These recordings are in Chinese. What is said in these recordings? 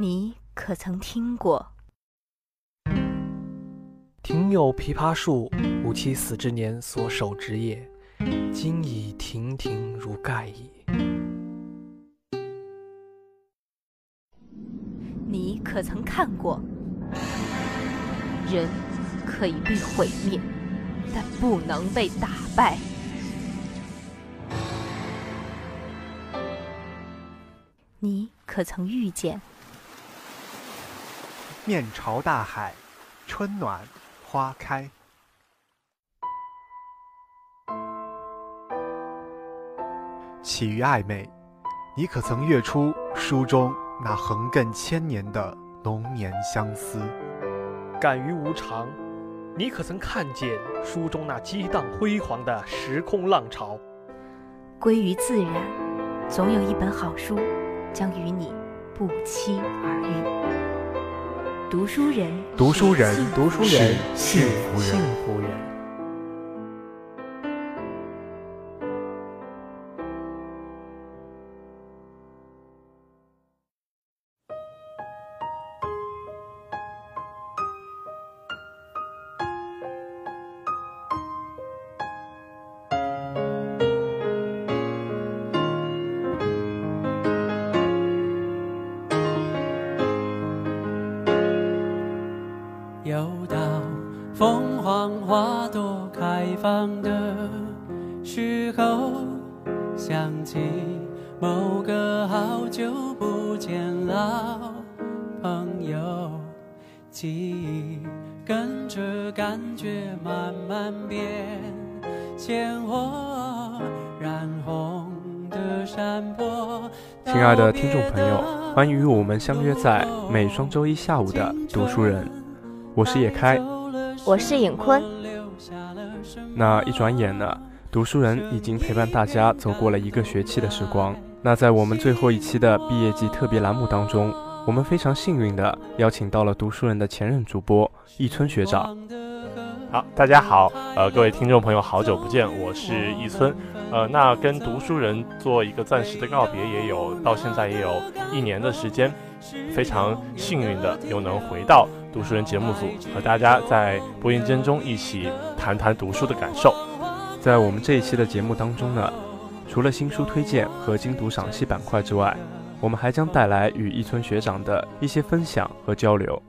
你可曾听过？庭有枇杷树，吾妻死之年所手植也，今已亭亭如盖矣。你可曾看过？人可以被毁灭，但不能被打败。你可曾遇见？面朝大海，春暖花开。起于暧昧，你可曾阅出书中那横亘千年的浓年相思？感于无常，你可曾看见书中那激荡辉煌的时空浪潮？归于自然，总有一本好书将与你不期而遇。读书人，读书人，读书人幸福人，幸福人。亲爱的听众朋友，欢迎与我们相约在每双周一下午的读书人。我是叶开，我是尹坤。那一转眼呢，读书人已经陪伴大家走过了一个学期的时光。那在我们最后一期的毕业季特别栏目当中，我们非常幸运的邀请到了读书人的前任主播易村学长。好，大家好，呃，各位听众朋友，好久不见，我是易村。呃，那跟读书人做一个暂时的告别，也有到现在也有一年的时间，非常幸运的又能回到读书人节目组，和大家在播音间中一起谈谈读书的感受。在我们这一期的节目当中呢，除了新书推荐和精读赏析板块之外，我们还将带来与易村学长的一些分享和交流。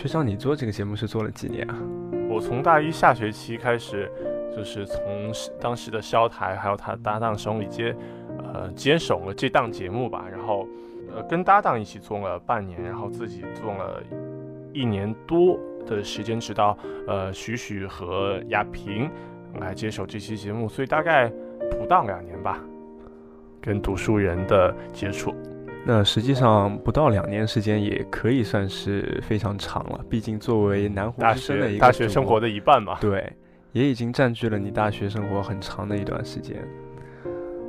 学长，你做这个节目是做了几年啊？我从大一下学期开始，就是从当时的萧台还有他搭档熊里接，呃，接手了这档节目吧。然后，呃，跟搭档一起做了半年，然后自己做了一年多的时间，直到呃许许和亚平来接手这期节目，所以大概不到两年吧，跟读书人的接触。那实际上不到两年时间也可以算是非常长了，毕竟作为南湖大之声的一个学大学生活的一半嘛。对，也已经占据了你大学生活很长的一段时间。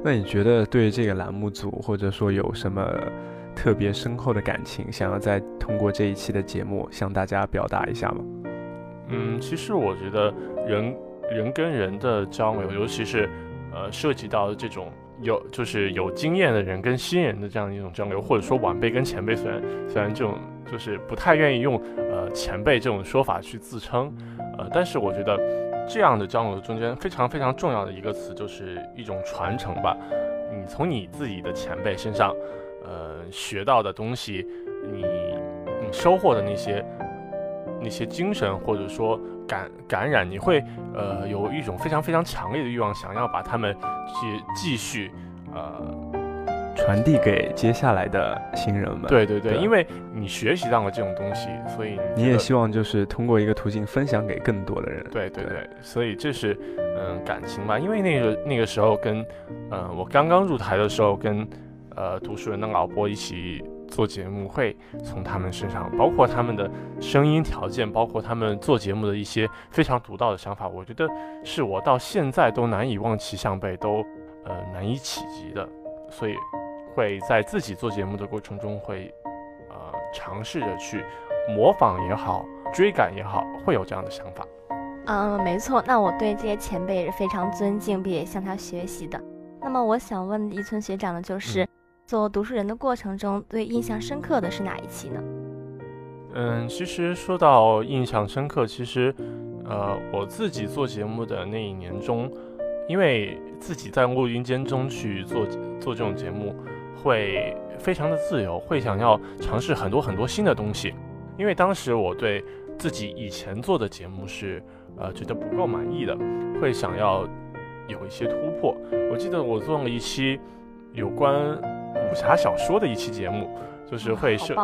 那你觉得对这个栏目组，或者说有什么特别深厚的感情，想要再通过这一期的节目向大家表达一下吗？嗯，其实我觉得人人跟人的交流，尤其是呃涉及到这种有就是有经验的人跟新人的这样一种交流，或者说晚辈跟前辈，虽然虽然这种就是不太愿意用呃前辈这种说法去自称，呃，但是我觉得这样的交流中间非常非常重要的一个词就是一种传承吧。你从你自己的前辈身上，呃，学到的东西，你你收获的那些那些精神，或者说感感染，你会呃有一种非常非常强烈的欲望，想要把他们去继续呃传递给接下来的新人们。对对对，因为你学习到了这种东西，所以你也希望就是通过一个途径分享给更多的人。对对对对，所以这是嗯感情吧，因为那个那个时候跟嗯我刚刚入台的时候跟呃读书人的老波一起做节目，会从他们身上，包括他们的声音条件，包括他们做节目的一些非常独到的想法，我觉得是我到现在都难以望其项背，都呃难以企及的，所以会在自己做节目的过程中会呃尝试着去模仿也好，追赶也好，会有这样的想法。嗯，没错。那我对这些前辈也是非常尊敬，并且向他学习的。那么我想问一村学长的就是，做读书人的过程中，最印象深刻的是哪一期呢？嗯，其实说到印象深刻，其实，呃，我自己做节目的那一年中，因为自己在录音间中去做做这种节目，会非常的自由，会想要尝试很多很多新的东西。因为当时我对自己以前做的节目是，呃，觉得不够满意的，会想要有一些突破。我记得我做了一期有关武侠小说的一期节目，就是会涉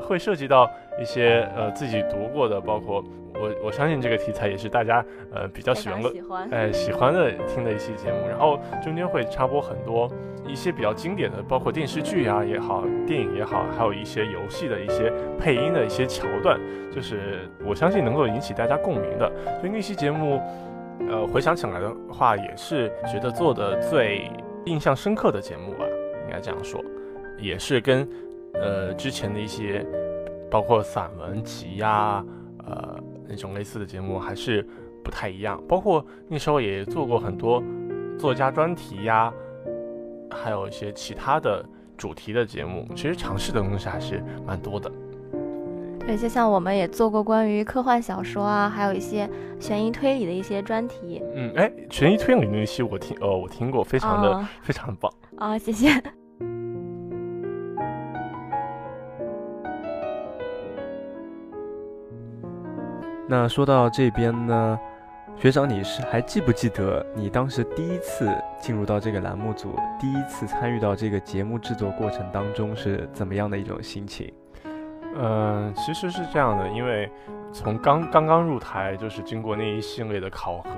会涉及到。一些呃自己读过的，包括我我相信这个题材也是大家呃比较喜欢的，哎喜欢的听的一期节目，然后中间会插播很多一些比较经典的，包括电视剧啊也好，电影也好，还有一些游戏的一些配音的一些桥段，就是我相信能够引起大家共鸣的。所以那期节目，呃回想起来的话，也是觉得做的最印象深刻的节目吧，应该这样说，也是跟呃之前的一些。包括散文集呀，呃，那种类似的节目还是不太一样。包括那时候也做过很多作家专题呀，还有一些其他的主题的节目。其实尝试的东西还是蛮多的。对，就像我们也做过关于科幻小说啊，还有一些悬疑推理的一些专题。嗯，哎，悬疑推理那期我听，呃，我听过，非常的非常的棒。啊，谢谢。那说到这边呢，学长，你是还记不记得你当时第一次进入到这个栏目组，第一次参与到这个节目制作过程当中是怎么样的一种心情？嗯，其实是这样的，因为从刚刚刚入台，就是经过那一系列的考核，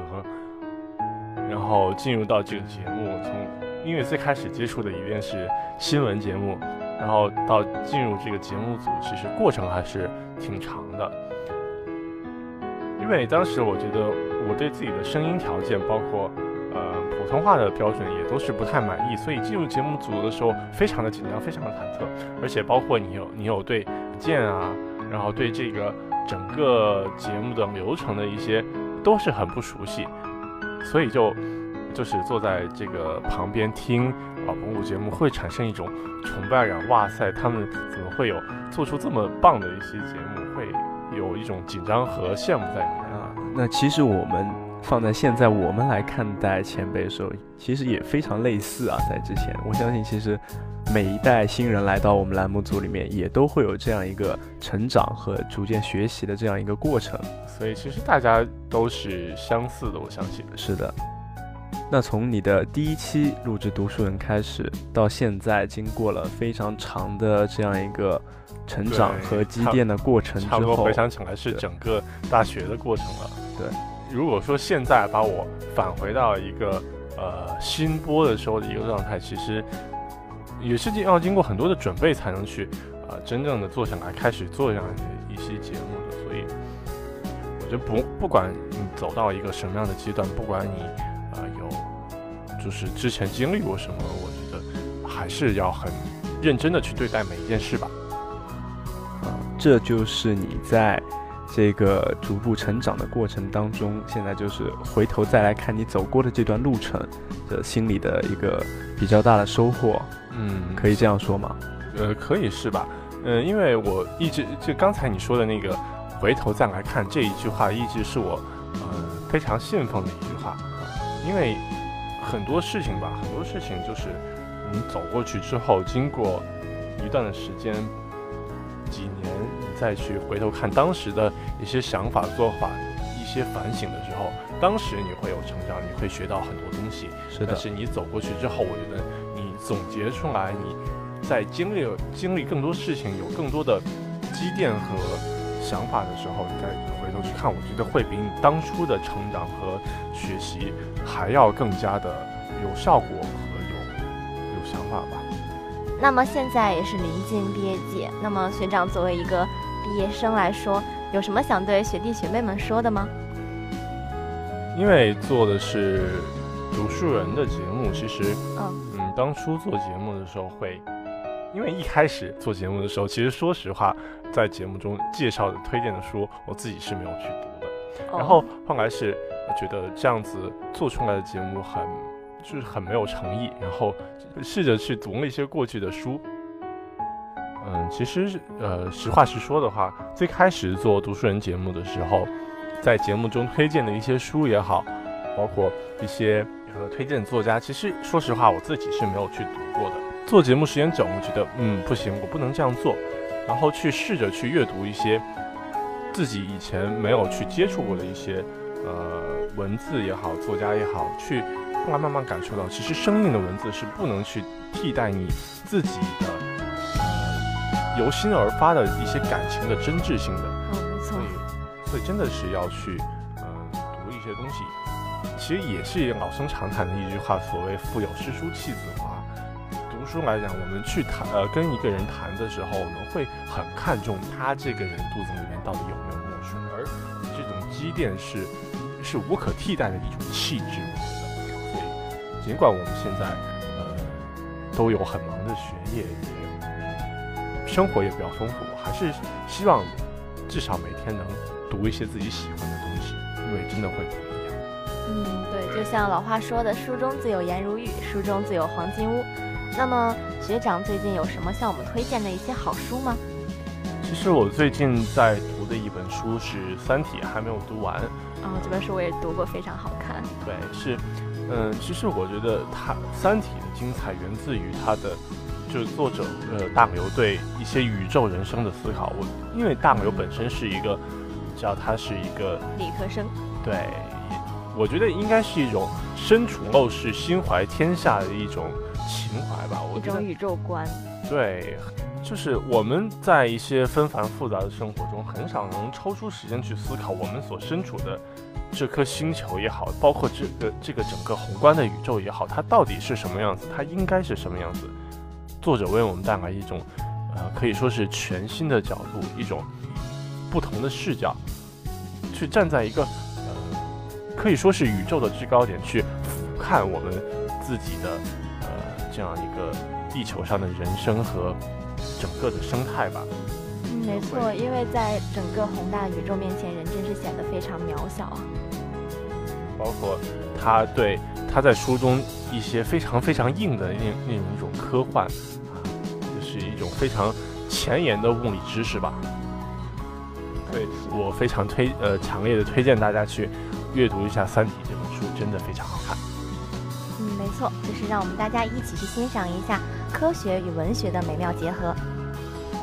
然后进入到这个节目，从因为最开始接触的一定是新闻节目，然后到进入这个节目组，其实过程还是挺长的。因为当时我觉得我对自己的声音条件，包括呃普通话的标准也都是不太满意，所以进入节目组的时候非常的紧张，非常的忐忑，而且包括你有你有对剑啊，然后对这个整个节目的流程的一些都是很不熟悉，所以就就是坐在这个旁边听啊蒙古节目会产生一种崇拜感，哇塞，他们怎么会有做出这么棒的一些节目。一种紧张和羡慕在里面啊。那其实我们放在现在，我们来看待前辈的时候，其实也非常类似啊。在之前，我相信其实每一代新人来到我们栏目组里面，也都会有这样一个成长和逐渐学习的这样一个过程。所以其实大家都是相似的，我相信是的。那从你的第一期录制读书人开始，到现在，经过了非常长的这样一个。成长和积淀的过程之后，差不多回想起来是整个大学的过程了。对，如果说现在把我返回到一个呃新播的时候的一个状态，其实也是要经过很多的准备才能去呃真正的坐下来开始做这样的一期节目的。所以我觉得不不管你走到一个什么样的阶段，不管你就是之前经历过什么，我觉得还是要很认真的去对待每一件事吧。啊这就是你在这个逐步成长的过程当中，现在就是回头再来看你走过的这段路程的心里的一个比较大的收获。嗯，可以这样说吗？呃，可以是吧？嗯，因为我一直就刚才你说的那个回头再来看这一句话，一直是我呃非常信奉的一句话。因为很多事情吧，很多事情就是你走过去之后，经过一段的时间。几年，你再去回头看当时的一些想法、做法、一些反省的时候，当时你会有成长，你会学到很多东西。是的。但是你走过去之后，我觉得你总结出来，你在经历经历更多事情、有更多的积淀和想法的时候，你再去看，我觉得会比你当初的成长和学习还要更加的有效果和有有想法吧。那么现在也是临近毕业季，那么学长作为一个毕业生来说，有什么想对学弟学妹们说的吗？因为做的是读书人的节目，其实，嗯嗯，当初做节目的时候会，因为一开始做节目的时候，其实说实话，在节目中介绍的推荐的书，我自己是没有去读的。然后后来是觉得这样子做出来的节目很就是很没有诚意，然后试着去读了一些过去的书。嗯，其实呃，实话实说的话，最开始做读书人节目的时候，在节目中推荐的一些书也好，包括一些呃推荐作家，其实说实话，我自己是没有去读过的。做节目时间久，我觉得嗯不行，我不能这样做，然后去试着去阅读一些自己以前没有去接触过的一些呃文字也好，作家也好，去后来慢慢感受到，其实生硬的文字是不能去替代你自己的呃由心而发的一些感情的真挚性的。嗯，没错所。以，所以真的是要去，嗯、读一些东西。其实也是老生常谈的一句话，所谓“腹有诗书气自华”。书来讲，我们去谈，呃，跟一个人谈的时候，我们会很看重他这个人肚子里面到底有没有墨水，而这种积淀是是无可替代的一种气质，我觉得。所以，尽管我们现在，呃，都有很忙的学业，也生活也比较丰富，还是希望至少每天能读一些自己喜欢的东西，因为真的会不一样。嗯，对，就像老话说的，“书中自有颜如玉，书中自有黄金屋”。那么学长最近有什么向我们推荐的一些好书吗？其实我最近在读的一本书是《三体》，还没有读完。哦，这本书我也读过，非常好看。对，是，嗯，其实我觉得它《三体》的精彩源自于它的，就是作者呃大刘对一些宇宙人生的思考。我因为大刘本身是一个，知道他是一个理科生，对，我觉得应该是一种身处陋室、心怀天下的一种情怀吧。我觉得一种宇宙观。对，就是我们在一些纷繁复杂的生活中，很少能抽出时间去思考我们所身处的这颗星球也好，包括这个这个整个宏观的宇宙也好，它到底是什么样子，它应该是什么样子。作者为我们带来一种，呃，可以说是全新的角度，一种不同的视角，去站在一个呃，可以说是宇宙的制高点去俯瞰我们自己的呃这样一个地球上的人生和整个的生态吧。嗯，没错，因为在整个宏大宇宙面前，人真是显得非常渺小啊。包括他对他在书中一些非常非常硬的那那种一种科幻啊，就是一种非常前沿的物理知识吧。对我非常推呃强烈的推荐大家去阅读一下《三体》这本书，真的非常好看。错，就是让我们大家一起去欣赏一下科学与文学的美妙结合。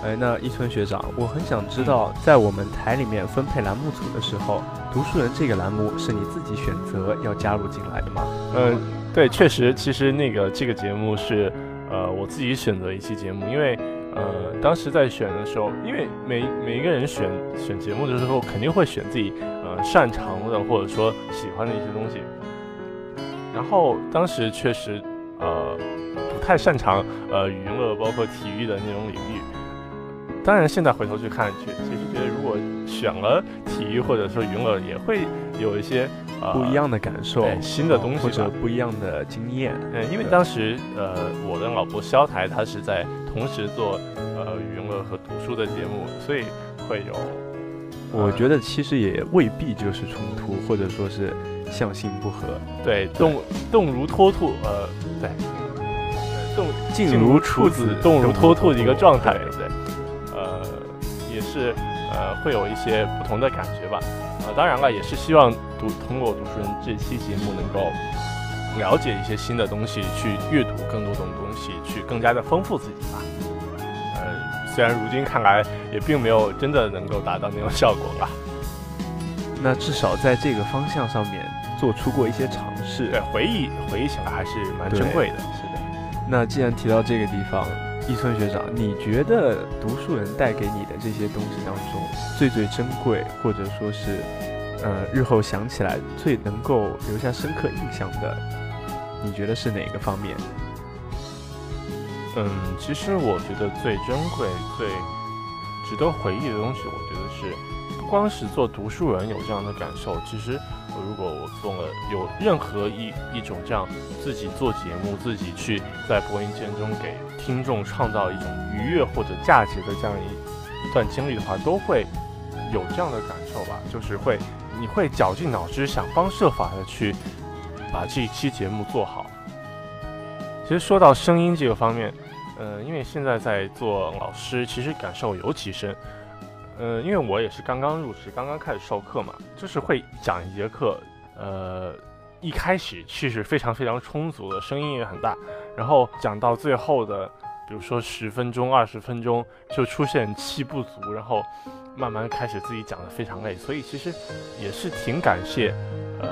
哎，那一村学长，我很想知道，在我们台里面分配栏目组的时候，读书人这个栏目是你自己选择要加入进来的吗？嗯，对，确实，其实那个这个节目是呃我自己选择一期节目，因为呃当时在选的时候，因为每每一个人选选节目的时候，肯定会选自己呃擅长的或者说喜欢的一些东西。然后当时确实呃不太擅长呃娱乐包括体育的那种领域。当然，现在回头去看，确其实觉得如果选了体育或者说娱乐，也会有一些呃不一样的感受，新的东西或者不一样的经验。嗯，因为当时呃，我的老婆肖台她是在同时做呃娱乐和读书的节目，所以会有我觉得其实也未必就是冲突，或者说是相性不合。对动动如脱兔，呃，对，动静静如处子，动如脱兔的一个状态，对对不对？呃，也是呃会有一些不同的感觉吧。呃，当然了，也是希望读通过读书人这期节目能够了解一些新的东西，去阅读更多种东西，去更加的丰富自己吧。呃，虽然如今看来也并没有真的能够达到那种效果吧。那至少在这个方向上面做出过一些尝试。对，回忆回忆起来还是蛮珍贵的。是的。那既然提到这个地方，一村学长，你觉得读书人带给你的这些东西当中，最最珍贵，或者说是，呃，日后想起来最能够留下深刻印象的，你觉得是哪个方面？嗯，其实我觉得最珍贵、最值得回忆的东西，我觉得是不光是做读书人有这样的感受，其实如果我做了有任何一一种这样自己做节目、自己去在播音间中给听众创造一种愉悦或者价值的这样一一段经历的话，都会有这样的感受吧，就是会你会绞尽脑汁想方设法的去把这一期节目做好。其实说到声音这个方面，呃，因为现在在做老师，其实感受尤其深。呃，因为我也是刚刚入职，刚刚开始授课嘛，就是会讲一节课，呃，一开始气势非常非常充足的，声音也很大，然后讲到最后的，比如说十分钟、二十分钟，就出现气不足，然后慢慢开始自己讲的非常累，所以其实也是挺感谢，呃，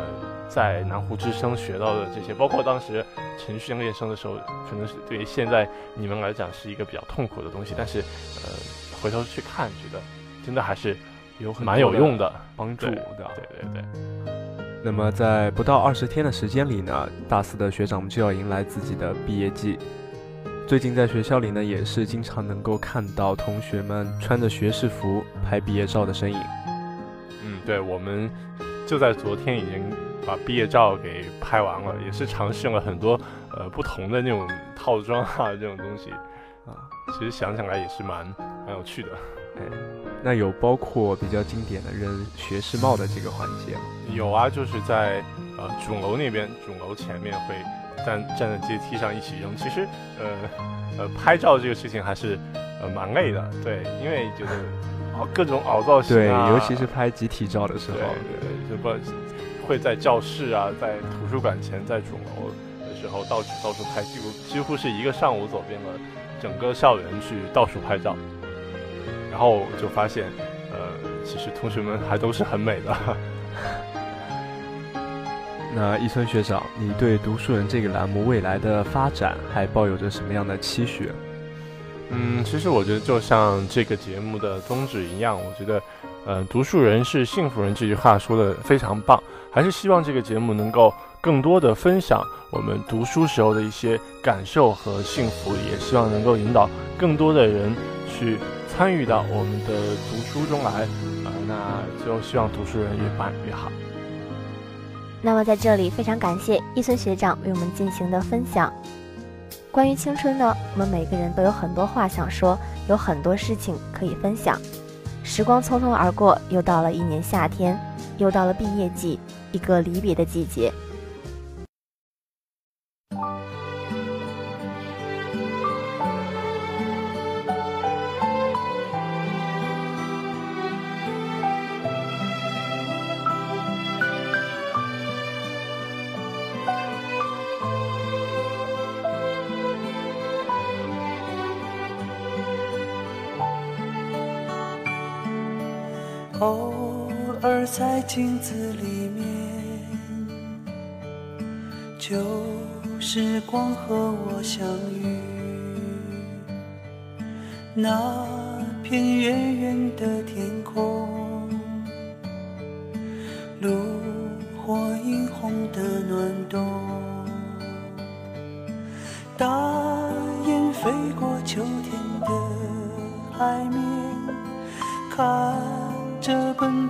在南湖之声学到的这些，包括当时程序练声的时候，可能是对于现在你们来讲是一个比较痛苦的东西，但是，呃，回头去看，觉得。真的还是有很蛮有用的帮助的，对对对。那么在不到二十天的时间里呢，大四的学长们就要迎来自己的毕业季。最近在学校里呢，也是经常能够看到同学们穿着学士服拍毕业照的身影。嗯，对，我们就在昨天已经把毕业照给拍完了，也是尝试了很多呃不同的那种套装啊这种东西啊，其实想起来也是蛮蛮有趣的。哎，那有包括比较经典的扔学士帽的这个环节吗？有啊，就是在呃主楼那边，主楼前面会站站在阶梯上一起扔。其实呃呃拍照这个事情还是呃蛮累的，对，因为就是哦各种凹造型啊，对，尤其是拍集体照的时候，对，就不会在教室啊，在图书馆前，在主楼的时候到处到处拍，几乎几乎是一个上午走遍了整个校园去到处拍照。然后就发现，呃，其实同学们还都是很美的。那一村学长，你对读书人这个栏目未来的发展还抱有着什么样的期许？嗯，其实我觉得就像这个节目的宗旨一样，我觉得，呃，读书人是幸福人这句话说的非常棒，还是希望这个节目能够更多的分享我们读书时候的一些感受和幸福，也希望能够引导更多的人去。参与到我们的读书中来，呃，那就希望读书人越办越好。那么在这里，非常感谢一村学长为我们进行的分享。关于青春呢，我们每个人都有很多话想说，有很多事情可以分享。时光匆匆而过，又到了一年夏天，又到了毕业季，一个离别的季节。在镜子里面，旧时光和我相遇。那片远远的天空，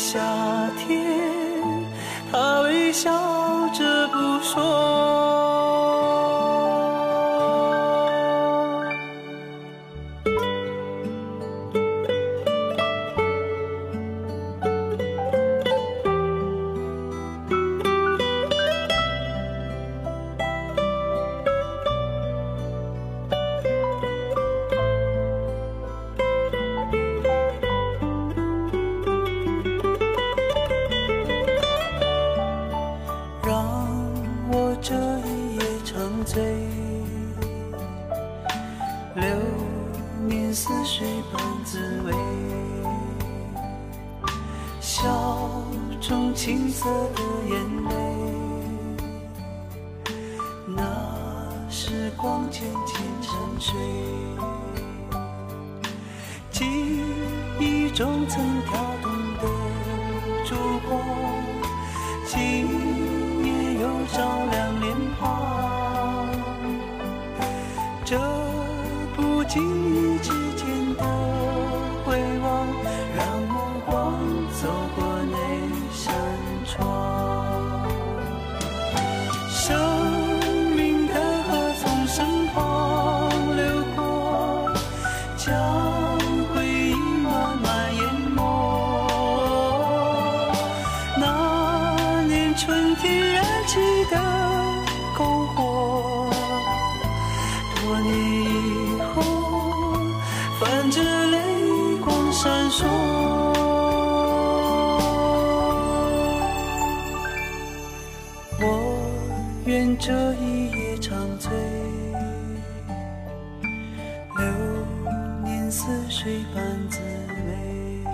笑中曾飘年似水般滋味。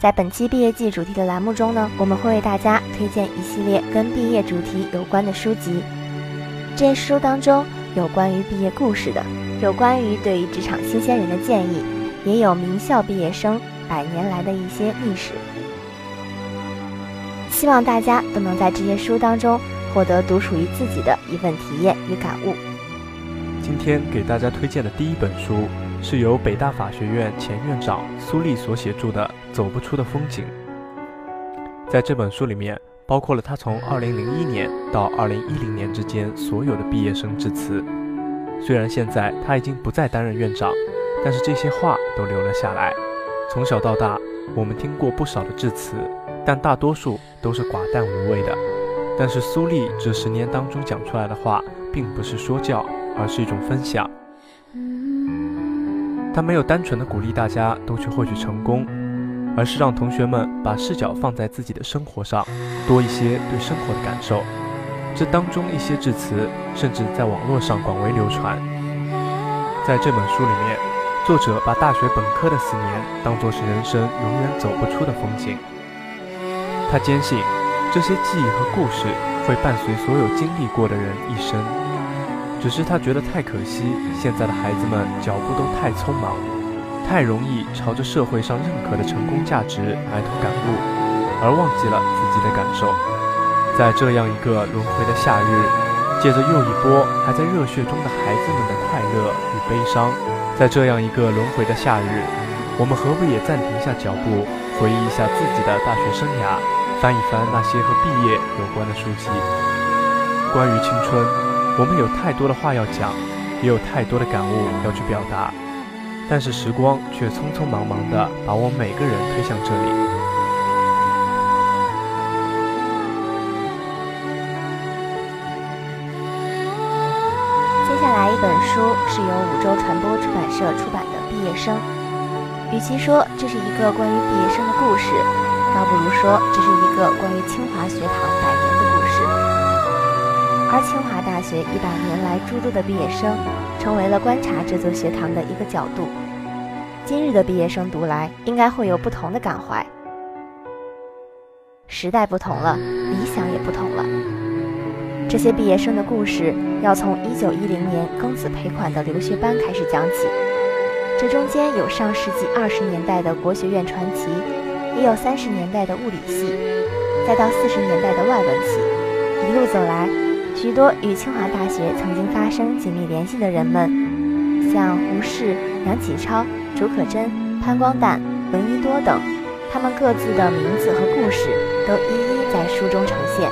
在本期毕业季主题的栏目中呢，我们会为大家推荐一系列跟毕业主题有关的书籍。这些书当中有关于毕业故事的，有关于对于职场新鲜人的建议，也有名校毕业生百年来的一些历史。希望大家都能在这些书当中获得独属于自己的一份体验与感悟。今天给大家推荐的第一本书是由北大法学院前院长苏丽所写著的《走不出的风景》。在这本书里面，包括了他从2001年到2010年之间所有的毕业生致辞。虽然现在他已经不再担任院长，但是这些话都留了下来。从小到大，我们听过不少的致辞，但大多数都是寡淡无味的。但是苏丽这十年当中讲出来的话，并不是说教，而是一种分享。他没有单纯的鼓励大家都去获取成功，而是让同学们把视角放在自己的生活上，多一些对生活的感受。这当中一些致辞，甚至在网络上广为流传。在这本书里面，作者把大学本科的四年当作是人生永远走不出的风景。他坚信，这些记忆和故事会伴随所有经历过的人一生。只是他觉得太可惜，现在的孩子们脚步都太匆忙，太容易朝着社会上认可的成功价值埋头赶路，而忘记了自己的感受。在这样一个轮回的夏日，借着又一波还在热血中的孩子们的快乐与悲伤，在这样一个轮回的夏日，我们何不也暂停下脚步，回忆一下自己的大学生涯，翻一翻那些和毕业有关的书籍？关于青春，我们有太多的话要讲，也有太多的感悟要去表达，但是时光却匆匆忙忙地把我们每个人推向这里。接下来一本书是由五洲传播出版社出版的《毕业生》。与其说这是一个关于毕业生的故事，倒不如说这是一个关于清华学堂百年的。而清华大学一百年来诸多的毕业生，成为了观察这座学堂的一个角度。今日的毕业生读来，应该会有不同的感怀。时代不同了，理想也不同了。这些毕业生的故事要从1910年庚子赔款的留学班开始讲起，这中间有上世纪二十年代的国学院传奇，也有三十年代的物理系，再到四十年代的外文系。一路走来，许多与清华大学曾经发生紧密联系的人们，像胡适、梁启超、竺可桢、潘光旦、闻一多等，他们各自的名字和故事都一一在书中呈现。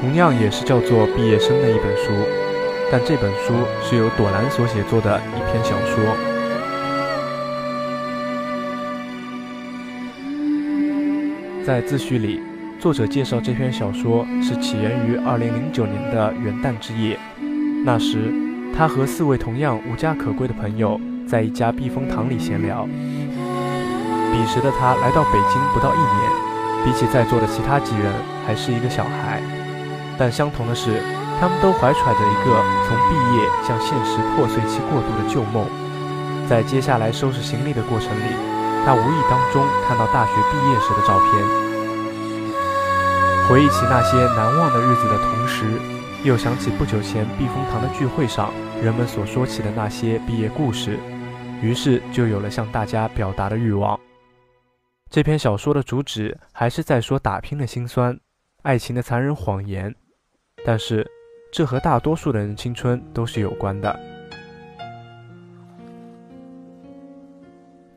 同样也是叫做毕业生的一本书，但这本书是由朵兰所写作的一篇小说。在自序里，作者介绍这篇小说是起源于2009年的元旦之夜。那时，他和四位同样无家可归的朋友在一家避风塘里闲聊。彼时的他来到北京不到一年，比起在座的其他几人，还是一个小孩。但相同的是，他们都怀揣着一个从毕业向现实破碎期过渡的旧梦。在接下来收拾行李的过程里，他无意当中看到大学毕业时的照片，回忆起那些难忘的日子的同时，又想起不久前避风塘的聚会上人们所说起的那些毕业故事，于是就有了向大家表达的欲望。这篇小说的主旨还是在说打拼的辛酸，爱情的残忍谎言。但是，这和大多数人的青春都是有关的。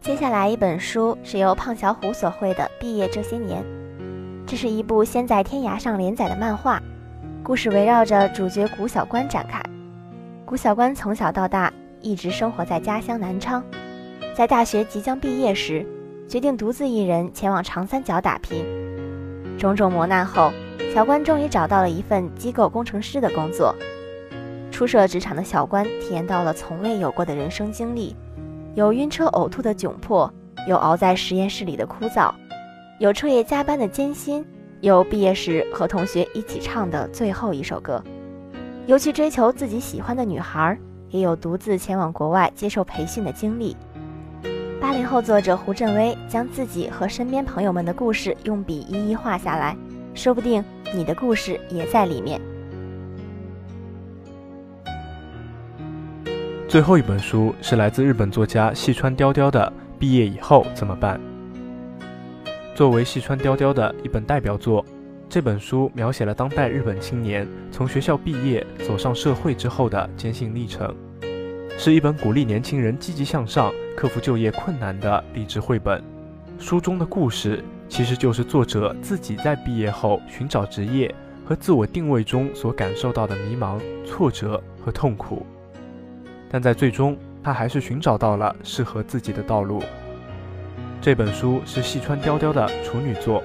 接下来一本书是由胖小虎所绘的《毕业这些年》，这是一部先在天涯上连载的漫画，故事围绕着主角谷小关展开。谷小关从小到大一直生活在家乡南昌，在大学即将毕业时，决定独自一人前往长三角打拼。种种磨难后，小关终于找到了一份机构工程师的工作。初涉职场的小关体验到了从未有过的人生经历，有晕车呕吐的窘迫，有熬在实验室里的枯燥，有彻夜加班的艰辛，有毕业时和同学一起唱的最后一首歌，有去追求自己喜欢的女孩，也有独自前往国外接受培训的经历。八零后作者胡振威将自己和身边朋友们的故事用笔一一画下来，说不定你的故事也在里面。最后一本书是来自日本作家细川雕雕的《毕业以后怎么办》。作为细川雕雕的一本代表作，这本书描写了当代日本青年从学校毕业走上社会之后的艰辛历程，是一本鼓励年轻人积极向上、克服就业困难的励志绘本。书中的故事其实就是作者自己在毕业后寻找职业和自我定位中所感受到的迷茫、挫折和痛苦。但在最终，他还是寻找到了适合自己的道路。这本书是细川雕雕的处女作，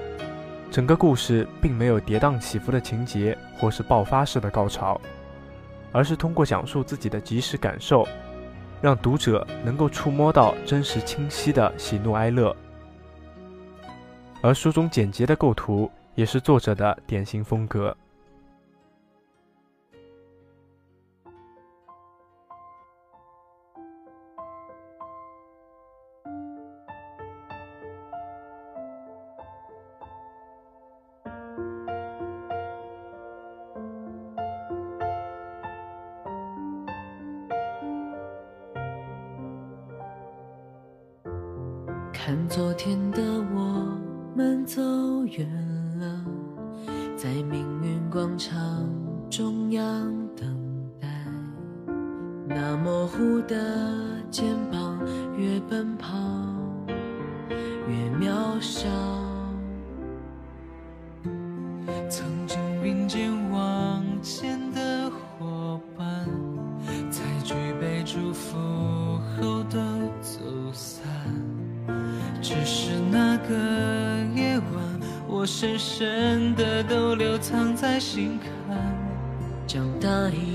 整个故事并没有跌宕起伏的情节或是爆发式的高潮，而是通过讲述自己的即时感受，让读者能够触摸到真实清晰的喜怒哀乐。而书中简洁的构图也是作者的典型风格。越渺小。曾经并肩往前的伙伴，在举杯祝福后都走散。只是那个夜晚，我深深的都留藏在心坎。长大以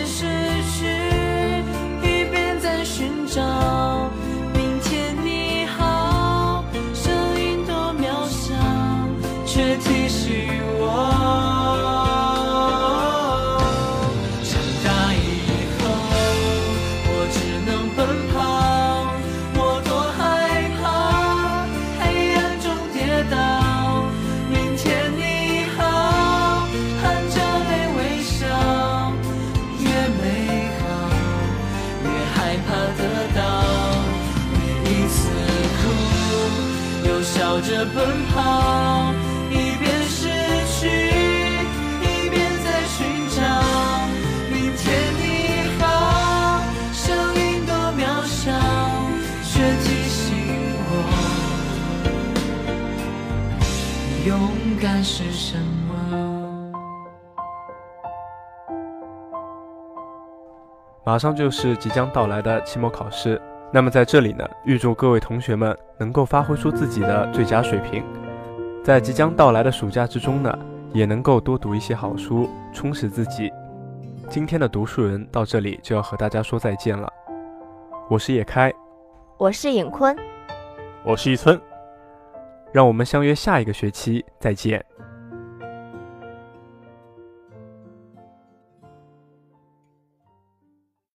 笑着奔跑，一边失去，一边在寻找。明天你好，声音多渺小，却提醒我，勇敢是什么。马上就是即将到来的期末考试，那么在这里呢，预祝各位同学们能够发挥出自己的最佳水平，在即将到来的暑假之中呢，也能够多读一些好书，充实自己。今天的读书人到这里就要和大家说再见了，我是叶开，我是尹坤，我是一村。让我们相约下一个学期再见。